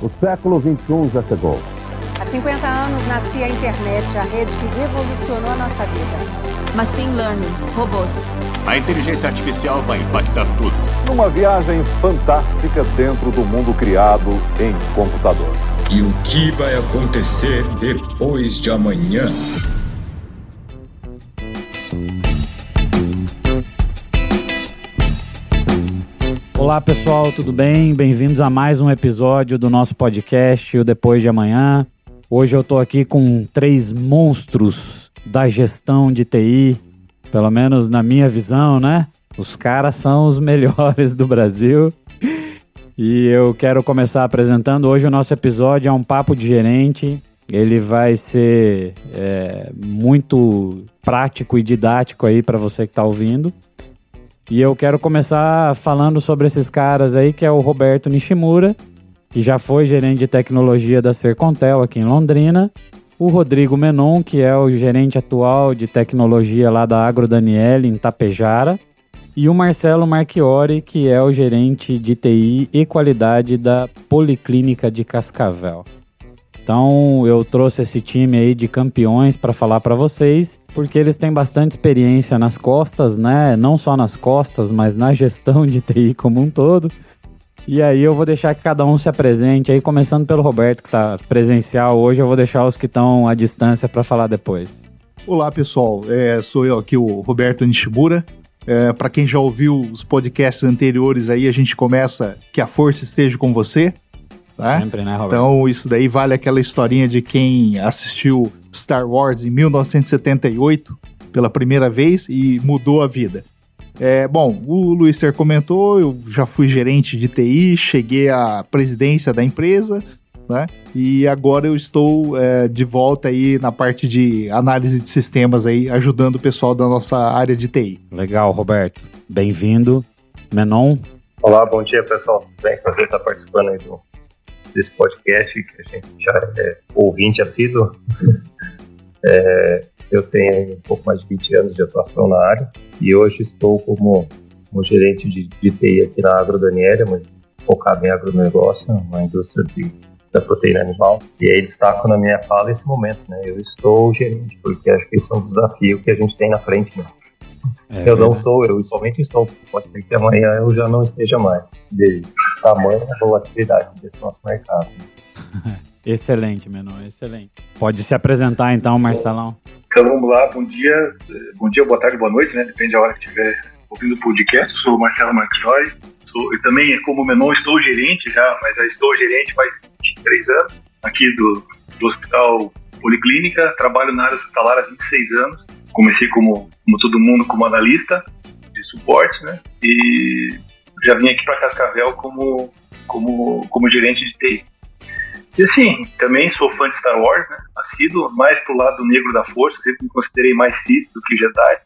O século XXI já chegou. Há 50 anos nascia a internet, a rede que revolucionou a nossa vida. Machine Learning, robôs. A inteligência artificial vai impactar tudo. Numa viagem fantástica dentro do mundo criado em computador. E o que vai acontecer depois de amanhã? Olá pessoal, tudo bem? Bem-vindos a mais um episódio do nosso podcast, o Depois de Amanhã. Hoje eu tô aqui com três monstros da gestão de TI, pelo menos na minha visão, né? Os caras são os melhores do Brasil. E eu quero começar apresentando hoje o nosso episódio é um papo de gerente. Ele vai ser é, muito prático e didático aí para você que está ouvindo. E eu quero começar falando sobre esses caras aí, que é o Roberto Nishimura, que já foi gerente de tecnologia da Sercontel aqui em Londrina. O Rodrigo Menon, que é o gerente atual de tecnologia lá da Agro Daniele, em Tapejara. E o Marcelo Marchiori, que é o gerente de TI e qualidade da Policlínica de Cascavel. Então eu trouxe esse time aí de campeões para falar para vocês, porque eles têm bastante experiência nas costas, né? Não só nas costas, mas na gestão de TI como um todo. E aí eu vou deixar que cada um se apresente aí, começando pelo Roberto que está presencial hoje, eu vou deixar os que estão à distância para falar depois. Olá pessoal, é, sou eu aqui o Roberto Nishimura. É, para quem já ouviu os podcasts anteriores aí, a gente começa que a força esteja com você. Né? Sempre, né, Roberto? Então, isso daí vale aquela historinha de quem assistiu Star Wars em 1978 pela primeira vez e mudou a vida. É, bom, o Luister comentou, eu já fui gerente de TI, cheguei à presidência da empresa, né? E agora eu estou é, de volta aí na parte de análise de sistemas aí, ajudando o pessoal da nossa área de TI. Legal, Roberto. Bem-vindo. Menon. Olá, bom dia, pessoal. Bem, prazer estar participando aí do, desse podcast, que a gente já é ouvinte assíduo. É, eu tenho um pouco mais de 20 anos de atuação na área e hoje estou como, como gerente de, de TI aqui na Agro Daniela, focado em agronegócio, uma indústria de, da proteína animal. E aí destaco na minha fala esse momento, né? Eu estou gerente, porque acho que esse é um desafio que a gente tem na frente, né? É, eu não sou, eu somente estou. Pode ser que amanhã eu já não esteja mais, de tamanho da volatilidade desse nosso mercado. excelente, Menor, excelente. Pode se apresentar então, Marcelão. Então vamos lá, bom dia, bom dia, boa tarde, boa noite, né? Depende da hora que estiver ouvindo o podcast. Eu sou o Marcelo Marchiori, sou, eu também, como Menon, estou gerente já, mas já estou gerente faz 23 anos aqui do, do Hospital Policlínica, trabalho na área hospitalar há 26 anos comecei como, como todo mundo como analista de suporte, né? E já vim aqui para Cascavel como, como, como gerente de TI. E assim, também sou fã de Star Wars, né? Nascido mais pro lado negro da força, sempre me considerei mais Sith do que Jedi.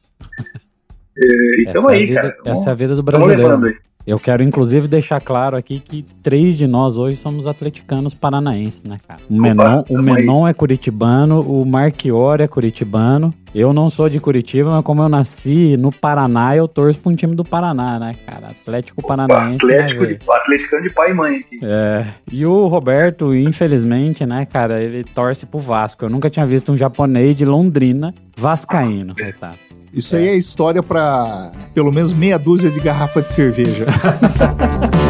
E, então aí, vida, cara. Essa é a vida do brasileiro. Eu quero, inclusive, deixar claro aqui que três de nós hoje somos atleticanos paranaenses, né, cara? O Menon, o Menon é curitibano, o Marchiori é curitibano. Eu não sou de Curitiba, mas como eu nasci no Paraná, eu torço pra um time do Paraná, né, cara? Atlético Paranaense. Né, Atlético, né, de, atleticano de pai e mãe aqui. É. E o Roberto, infelizmente, né, cara, ele torce pro Vasco. Eu nunca tinha visto um japonês de Londrina vascaíno, ah, coitado. Isso é. aí é história para pelo menos meia dúzia de garrafa de cerveja.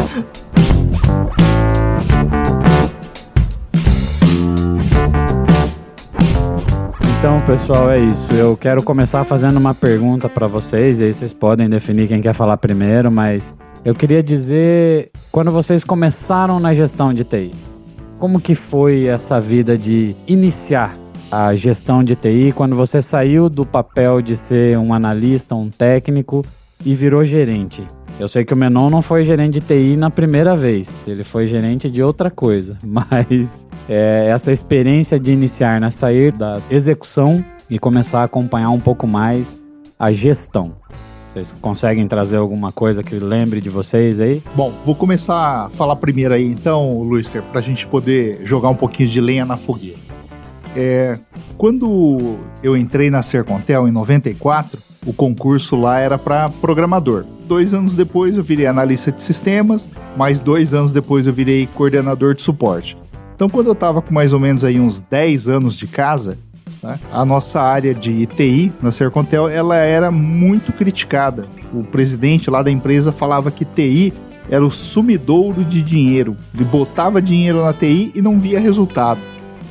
Então, pessoal, é isso. Eu quero começar fazendo uma pergunta para vocês, e aí vocês podem definir quem quer falar primeiro, mas eu queria dizer, quando vocês começaram na gestão de TI, como que foi essa vida de iniciar a gestão de TI quando você saiu do papel de ser um analista, um técnico e virou gerente? Eu sei que o Menon não foi gerente de TI na primeira vez, ele foi gerente de outra coisa, mas é, essa experiência de iniciar, né, sair da execução e começar a acompanhar um pouco mais a gestão. Vocês conseguem trazer alguma coisa que lembre de vocês aí? Bom, vou começar a falar primeiro aí então, Luister, para a gente poder jogar um pouquinho de lenha na fogueira. É, quando eu entrei na Sercontel em 94, o concurso lá era para programador. dois anos depois eu virei analista de sistemas, mais dois anos depois eu virei coordenador de suporte. Então, quando eu estava com mais ou menos aí uns 10 anos de casa, tá, a nossa área de ITI na Sercontel ela era muito criticada. O presidente lá da empresa falava que TI era o sumidouro de dinheiro. Ele botava dinheiro na TI e não via resultado.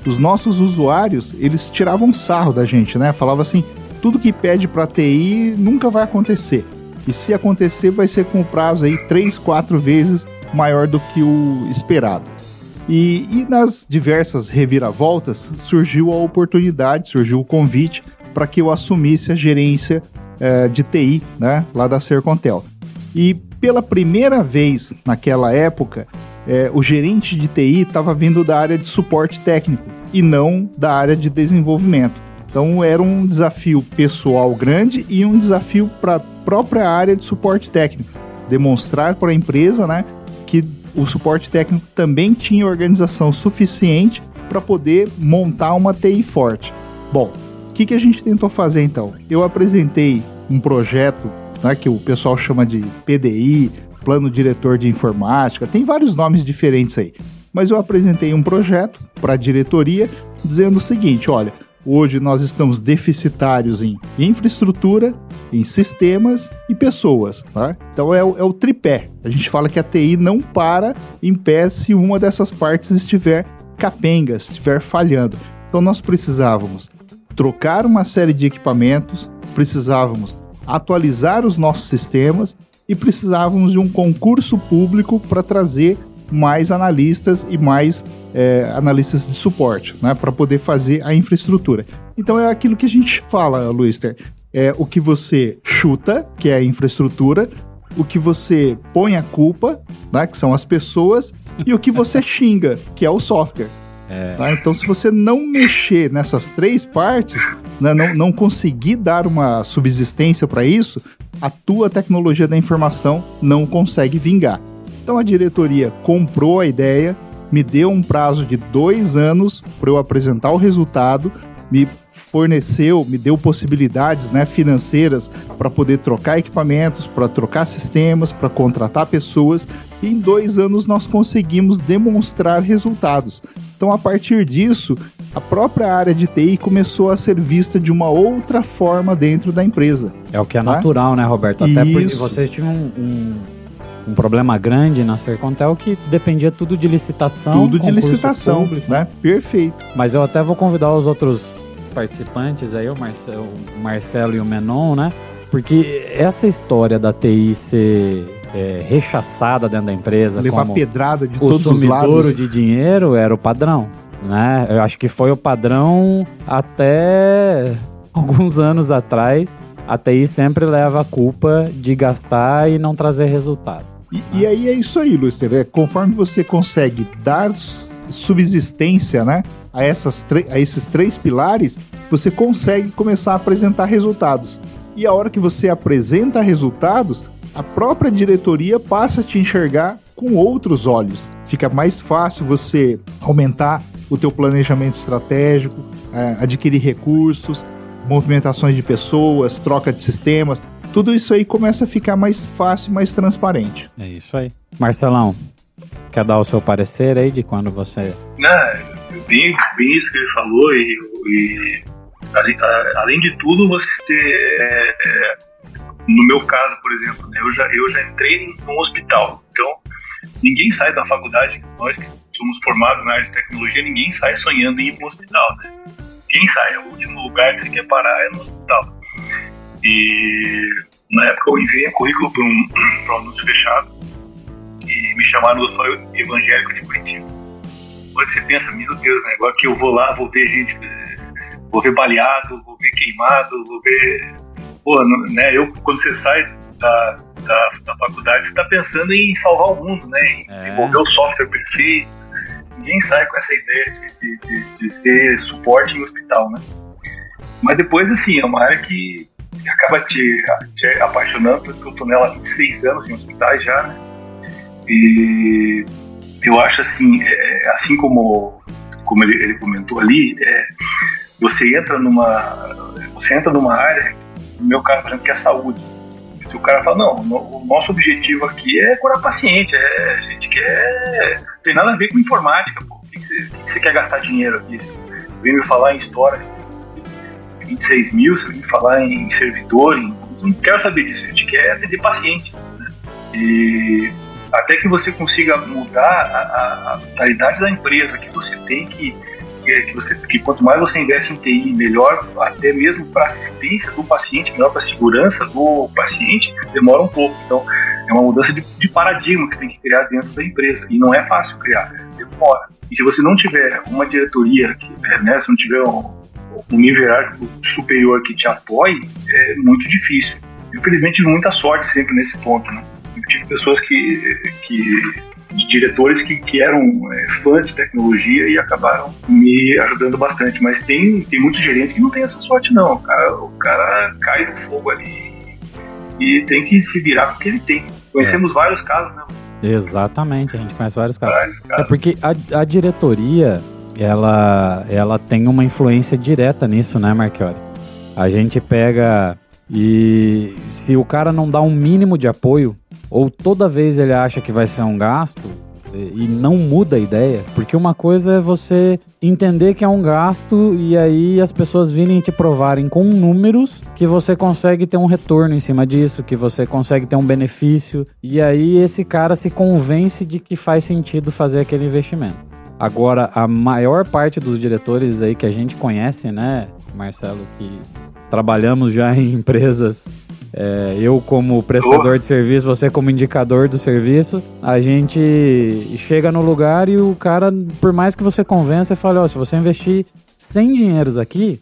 Os nossos usuários, eles tiravam sarro da gente, né? Falava assim, tudo que pede para TI nunca vai acontecer. E se acontecer, vai ser com o prazo aí três, quatro vezes maior do que o esperado. E, e nas diversas reviravoltas surgiu a oportunidade, surgiu o convite para que eu assumisse a gerência eh, de TI, né, lá da Sercontel. E pela primeira vez naquela época, eh, o gerente de TI estava vindo da área de suporte técnico e não da área de desenvolvimento. Então era um desafio pessoal grande e um desafio para a própria área de suporte técnico. Demonstrar para a empresa né, que o suporte técnico também tinha organização suficiente para poder montar uma TI forte. Bom, o que, que a gente tentou fazer então? Eu apresentei um projeto né, que o pessoal chama de PDI, Plano Diretor de Informática, tem vários nomes diferentes aí. Mas eu apresentei um projeto para a diretoria dizendo o seguinte: olha, Hoje nós estamos deficitários em infraestrutura, em sistemas e pessoas. Tá? Então é o, é o tripé. A gente fala que a TI não para em pé se uma dessas partes estiver capenga, estiver falhando. Então nós precisávamos trocar uma série de equipamentos, precisávamos atualizar os nossos sistemas e precisávamos de um concurso público para trazer mais analistas e mais é, analistas de suporte, né, para poder fazer a infraestrutura. Então é aquilo que a gente fala, Luister, é o que você chuta, que é a infraestrutura, o que você põe a culpa, né, que são as pessoas, e o que você xinga, que é o software. É. Tá? Então, se você não mexer nessas três partes, né, não, não conseguir dar uma subsistência para isso, a tua tecnologia da informação não consegue vingar. Então a diretoria comprou a ideia, me deu um prazo de dois anos para eu apresentar o resultado, me forneceu, me deu possibilidades né, financeiras para poder trocar equipamentos, para trocar sistemas, para contratar pessoas. E em dois anos nós conseguimos demonstrar resultados. Então, a partir disso, a própria área de TI começou a ser vista de uma outra forma dentro da empresa. É o que é tá? natural, né, Roberto? Até Isso. porque vocês tinham um, um um problema grande na Sercontel que dependia tudo de licitação. Tudo de licitação, público. né? Perfeito. Mas eu até vou convidar os outros participantes aí, o Marcelo, o Marcelo e o Menon, né? Porque essa história da TI ser é, rechaçada dentro da empresa, levar pedrada de todos os lados, de dinheiro era o padrão, né? Eu acho que foi o padrão até alguns anos atrás. A TI sempre leva a culpa de gastar e não trazer resultado. E, e aí é isso aí, Luster. É, conforme você consegue dar subsistência né, a, essas a esses três pilares, você consegue começar a apresentar resultados. E a hora que você apresenta resultados, a própria diretoria passa a te enxergar com outros olhos. Fica mais fácil você aumentar o teu planejamento estratégico, é, adquirir recursos, movimentações de pessoas, troca de sistemas tudo isso aí começa a ficar mais fácil, mais transparente. É isso aí. Marcelão, quer dar o seu parecer aí de quando você. Bem, bem isso que ele falou, e, e além, além, de tudo, você. É, é, no meu caso, por exemplo, né, eu, já, eu já entrei num hospital. Então, ninguém sai da faculdade, nós que somos formados na área de tecnologia, ninguém sai sonhando em ir para um hospital. Né? Quem sai? O último lugar que você quer parar é no hospital. E na época eu enviei currículo para um, um anúncio fechado e me chamaram do Hospital Evangélico de Curitiba. Quando você pensa, meu Deus, né, agora que eu vou lá, vou ver gente, vou ver baleado, vou ver queimado, vou ver. Pô, né, eu, quando você sai da, da, da faculdade, você está pensando em salvar o mundo, né, em é. desenvolver o software perfeito. Ninguém sai com essa ideia de, de, de, de ser suporte em hospital, né? Mas depois, assim, é uma área que acaba te, te apaixonando, porque eu tô nela há 26 anos em hospitais já, né? E eu acho assim, é, assim como, como ele, ele comentou ali, é, você entra numa você entra numa área, no meu caso, por exemplo, que é a saúde. Se o cara fala, não, o nosso objetivo aqui é curar paciente, é, a gente quer. Não tem nada a ver com informática, pô. O que, você, que você quer gastar dinheiro aqui? Você vem me falar em história 26 mil, você vem me falar em servidor, em, não quero saber disso, a gente quer atender paciente. Né? E até que você consiga mudar a, a, mentalidade da empresa, que você tem que, que, que, você, que quanto mais você investe em TI, melhor, até mesmo para assistência do paciente, melhor para a segurança do paciente, demora um pouco. Então, é uma mudança de, de, paradigma que você tem que criar dentro da empresa. E não é fácil criar, demora. E se você não tiver uma diretoria, que, né, se não tiver um, um nível superior que te apoie, é muito difícil. Infelizmente, muita sorte sempre nesse ponto, né? Tive pessoas que, que diretores que, que eram é, fãs de tecnologia e acabaram me ajudando bastante. Mas tem, tem muito gerente que não tem essa sorte, não. O cara, o cara cai no fogo ali e tem que se virar com o que ele tem. Conhecemos é. vários casos, né? Exatamente, a gente conhece vários casos. Vários casos. É porque a, a diretoria, ela, ela tem uma influência direta nisso, né, Marchiori? A gente pega e se o cara não dá um mínimo de apoio, ou toda vez ele acha que vai ser um gasto e não muda a ideia, porque uma coisa é você entender que é um gasto e aí as pessoas virem te provarem com números que você consegue ter um retorno em cima disso, que você consegue ter um benefício, e aí esse cara se convence de que faz sentido fazer aquele investimento. Agora, a maior parte dos diretores aí que a gente conhece, né, Marcelo, que trabalhamos já em empresas é, eu como prestador oh. de serviço, você como indicador do serviço, a gente chega no lugar e o cara, por mais que você convença, fala, ó, se você investir 100 dinheiros aqui,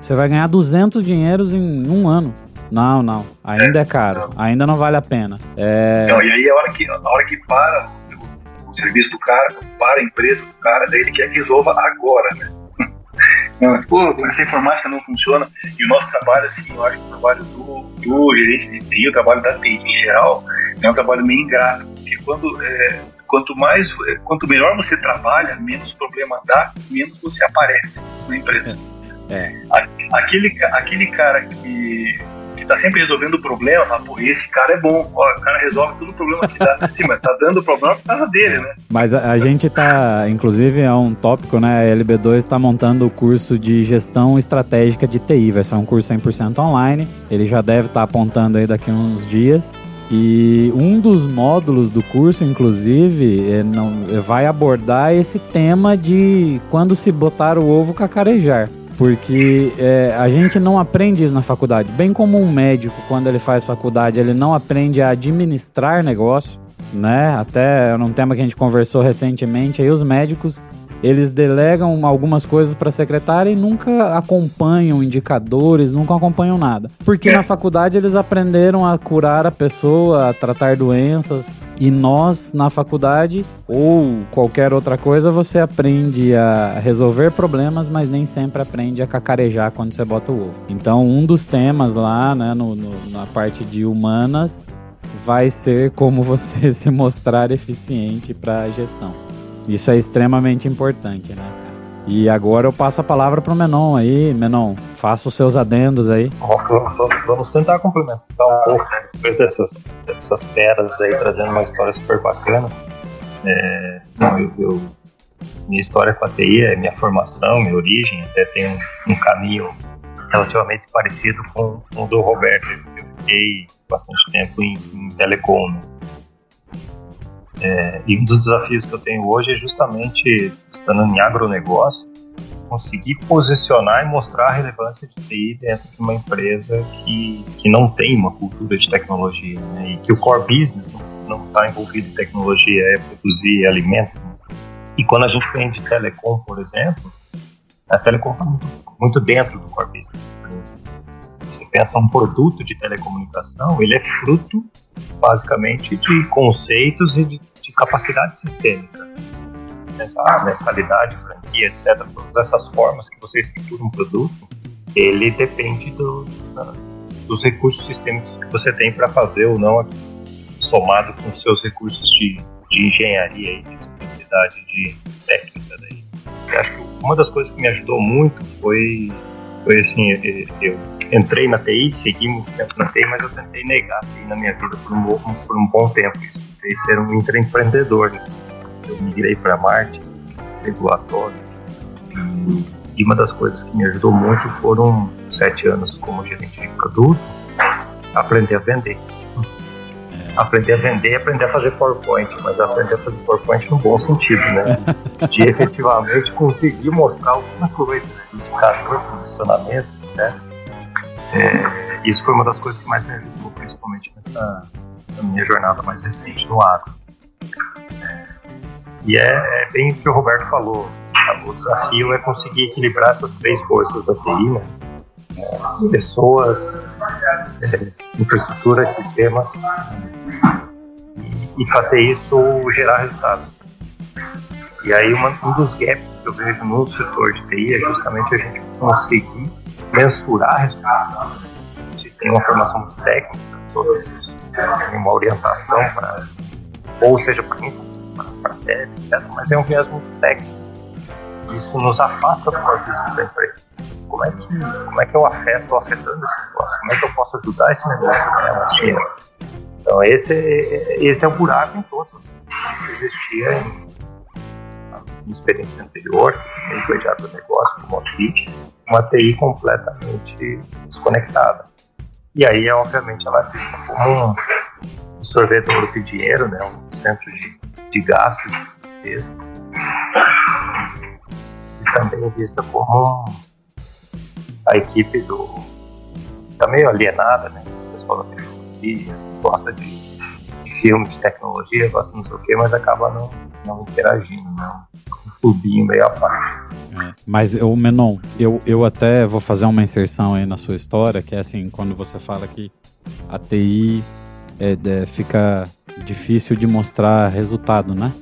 você vai ganhar 200 dinheiros em um ano. Não, não, ainda é, é caro, não. ainda não vale a pena. É... Não, e aí a hora que, a hora que para o, o serviço do cara, para a empresa do cara, daí ele quer que resolva agora, né? Não, pô, essa informática não funciona. E o nosso trabalho, assim, eu acho que o trabalho do, do gerente de TI, o trabalho da TI em geral, é um trabalho meio ingrato. Porque quando, é, quanto mais, é, quanto melhor você trabalha, menos problema dá, menos você aparece na empresa. É. Aquele, aquele cara que tá sempre resolvendo o problema, fala, pô, esse cara é bom, ó, o cara resolve todo o problema que dá. Sim, mas tá dando problema por causa dele, né? Mas a, a gente tá, inclusive é um tópico, né? A LB2 está montando o curso de gestão estratégica de TI, vai ser um curso 100% online, ele já deve estar tá apontando aí daqui uns dias. E um dos módulos do curso, inclusive, é, não, vai abordar esse tema de quando se botar o ovo cacarejar. Porque é, a gente não aprende isso na faculdade. Bem como um médico, quando ele faz faculdade, ele não aprende a administrar negócio, né? Até num tema que a gente conversou recentemente, aí os médicos eles delegam algumas coisas para a secretária e nunca acompanham indicadores, nunca acompanham nada. Porque na faculdade eles aprenderam a curar a pessoa, a tratar doenças. E nós, na faculdade, ou qualquer outra coisa, você aprende a resolver problemas, mas nem sempre aprende a cacarejar quando você bota o ovo. Então, um dos temas lá, né, no, no, na parte de humanas, vai ser como você se mostrar eficiente para a gestão. Isso é extremamente importante, né? E agora eu passo a palavra para o Menon aí. Menon, faça os seus adendos aí. Vamos tentar complementar um pouco? Depois dessas, dessas feras aí, trazendo uma história super bacana. É, não, eu, eu, minha história com a TI é minha formação, minha origem, até tem um, um caminho relativamente parecido com, com o do Roberto. Eu fiquei bastante tempo em, em telecom, né? É, e um dos desafios que eu tenho hoje é justamente, estando em agronegócio, conseguir posicionar e mostrar a relevância de TI dentro de uma empresa que, que não tem uma cultura de tecnologia, né? e que o core business não está envolvido em tecnologia, é produzir alimento. Né? E quando a gente vende telecom, por exemplo, a telecom está muito, muito dentro do core business. Você pensa um produto de telecomunicação, ele é fruto basicamente de conceitos e de de capacidade sistêmica. Essa mensalidade, franquia, etc., todas essas formas que você estrutura um produto, ele depende do, dos recursos sistêmicos que você tem para fazer ou não, somado com os seus recursos de, de engenharia e de disponibilidade de técnica. Daí. Eu acho que uma das coisas que me ajudou muito foi, foi assim, eu, entrei na TI, segui muito tempo na TI, mas eu tentei negar a TI na minha vida por um, por um bom tempo. Isso fez ser um intraempreendedor. Né? Eu migrei para marketing, regulatório. E, e uma das coisas que me ajudou muito foram sete anos como gerente de produto, aprender a vender. Aprender a vender e aprender a fazer PowerPoint, mas aprender a fazer PowerPoint no bom sentido, né? De efetivamente conseguir mostrar alguma coisa, né? indicador, posicionamento, etc. É, isso foi uma das coisas que mais me ajudou, principalmente nessa minha jornada mais recente no agro. É, e é, é bem o que o Roberto falou. O desafio é conseguir equilibrar essas três forças da TI, né? É, pessoas, é, infraestrutura, sistemas, e, e fazer isso gerar resultado. E aí uma, um dos gaps que eu vejo no setor de TI é justamente a gente conseguir mensurar resultado. A gente tem uma formação muito técnica, todas tem uma orientação para, ou seja, para para tech, etc., mas é um viés muito técnico. Isso nos afasta do core business da empresa. Como é que, como é que eu afeto, afetando esse negócio? Como é que eu posso ajudar esse negócio a? Então esse, esse é o buraco em todos. Isso existia em experiência anterior, também foi de agronegócio, como aqui, uma TI completamente desconectada. E aí, obviamente, ela é vista como um sorvedor de dinheiro, né? um centro de, de gastos. E também é vista como a equipe do. Tá meio alienada, né? O pessoal da tecnologia, gosta de, filme, de tecnologia, gosta de não sei o quê, mas acaba não, não interagindo, não. Clubinho meio à parte. Mas, o Menon, eu, eu até vou fazer uma inserção aí na sua história, que é assim, quando você fala que a TI é, é, fica difícil de mostrar resultado, né?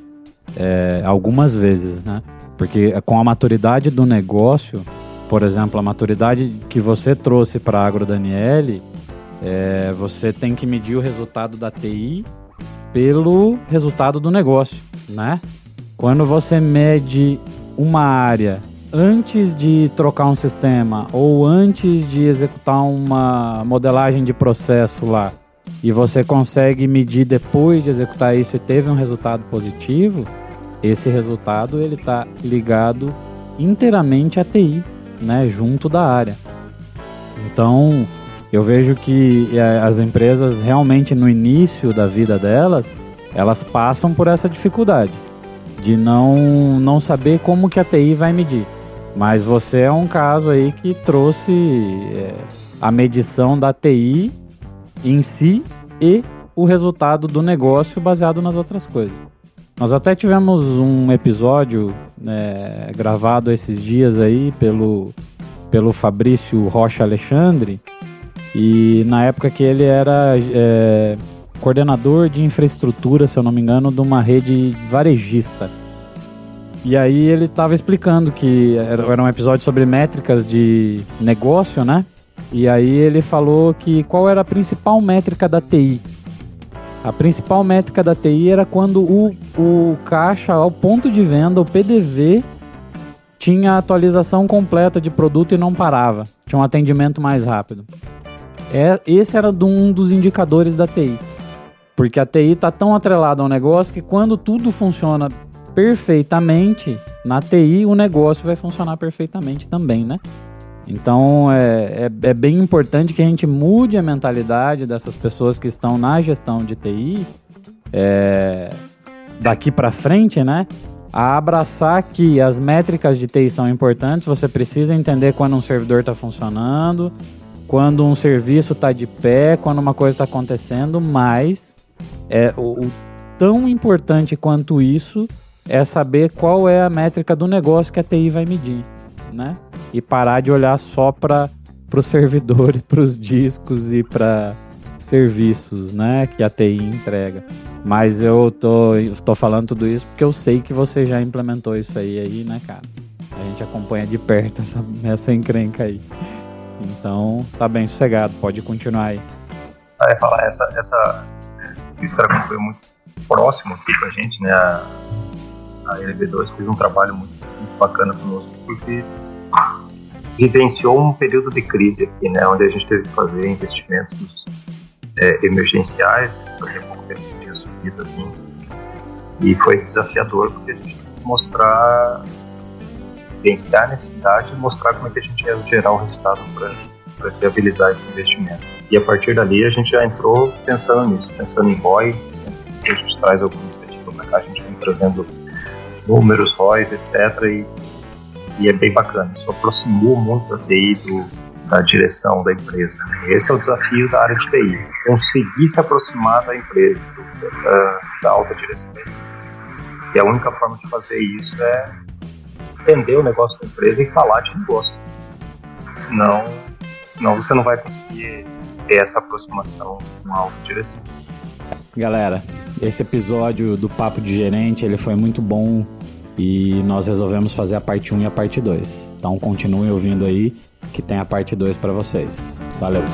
É, algumas vezes, né? Porque com a maturidade do negócio, por exemplo, a maturidade que você trouxe para a Agro Daniele, é, você tem que medir o resultado da TI pelo resultado do negócio, né? Quando você mede uma área antes de trocar um sistema ou antes de executar uma modelagem de processo lá e você consegue medir depois de executar isso e teve um resultado positivo, esse resultado ele está ligado inteiramente à TI, né, junto da área. Então, eu vejo que eh, as empresas realmente no início da vida delas, elas passam por essa dificuldade de não, não saber como que a TI vai medir. Mas você é um caso aí que trouxe é, a medição da TI em si e o resultado do negócio baseado nas outras coisas. Nós até tivemos um episódio né, gravado esses dias aí pelo, pelo Fabrício Rocha Alexandre e na época que ele era é, coordenador de infraestrutura, se eu não me engano, de uma rede varejista. E aí ele estava explicando que era um episódio sobre métricas de negócio, né? E aí ele falou que qual era a principal métrica da TI. A principal métrica da TI era quando o, o caixa, ao ponto de venda, o PDV, tinha atualização completa de produto e não parava. Tinha um atendimento mais rápido. É, esse era um dos indicadores da TI. Porque a TI está tão atrelada ao negócio que quando tudo funciona perfeitamente, na TI o negócio vai funcionar perfeitamente também, né? Então é, é, é, bem importante que a gente mude a mentalidade dessas pessoas que estão na gestão de TI é, daqui para frente, né? A abraçar que as métricas de TI são importantes, você precisa entender quando um servidor está funcionando, quando um serviço está de pé, quando uma coisa está acontecendo, mas é o, o tão importante quanto isso é saber qual é a métrica do negócio que a TI vai medir, né? E parar de olhar só para o servidor e para os discos e para serviços, né? Que a TI entrega. Mas eu tô, tô falando tudo isso porque eu sei que você já implementou isso aí, aí né, cara? A gente acompanha de perto essa, essa encrenca aí. Então, tá bem sossegado, pode continuar aí. Eu falar, essa, essa história foi muito próximo aqui com a gente, né? A, a LB2 fez um trabalho muito, muito bacana conosco, porque vivenciou um período de crise aqui, né, onde a gente teve que fazer investimentos é, emergenciais, por exemplo, que a gente tinha subido aqui, e foi desafiador porque a gente tinha que mostrar, vencer a necessidade e mostrar como é que a gente ia gerar o resultado para viabilizar esse investimento. E a partir dali a gente já entrou pensando nisso, pensando em ROI, sempre a gente traz alguma iniciativa para cá, a gente vem trazendo números, ROIs, etc. E, e é bem bacana, isso aproximou muito a TI do, da direção da empresa. Esse é o desafio da área de TI, conseguir se aproximar da empresa, da, da alta direção da empresa. E a única forma de fazer isso é entender o negócio da empresa e falar de negócio. Senão, senão você não vai conseguir ter essa aproximação com a alta direção. Galera, esse episódio do Papo de Gerente ele foi muito bom e nós resolvemos fazer a parte 1 e a parte 2. Então continuem ouvindo aí que tem a parte 2 para vocês. Valeu!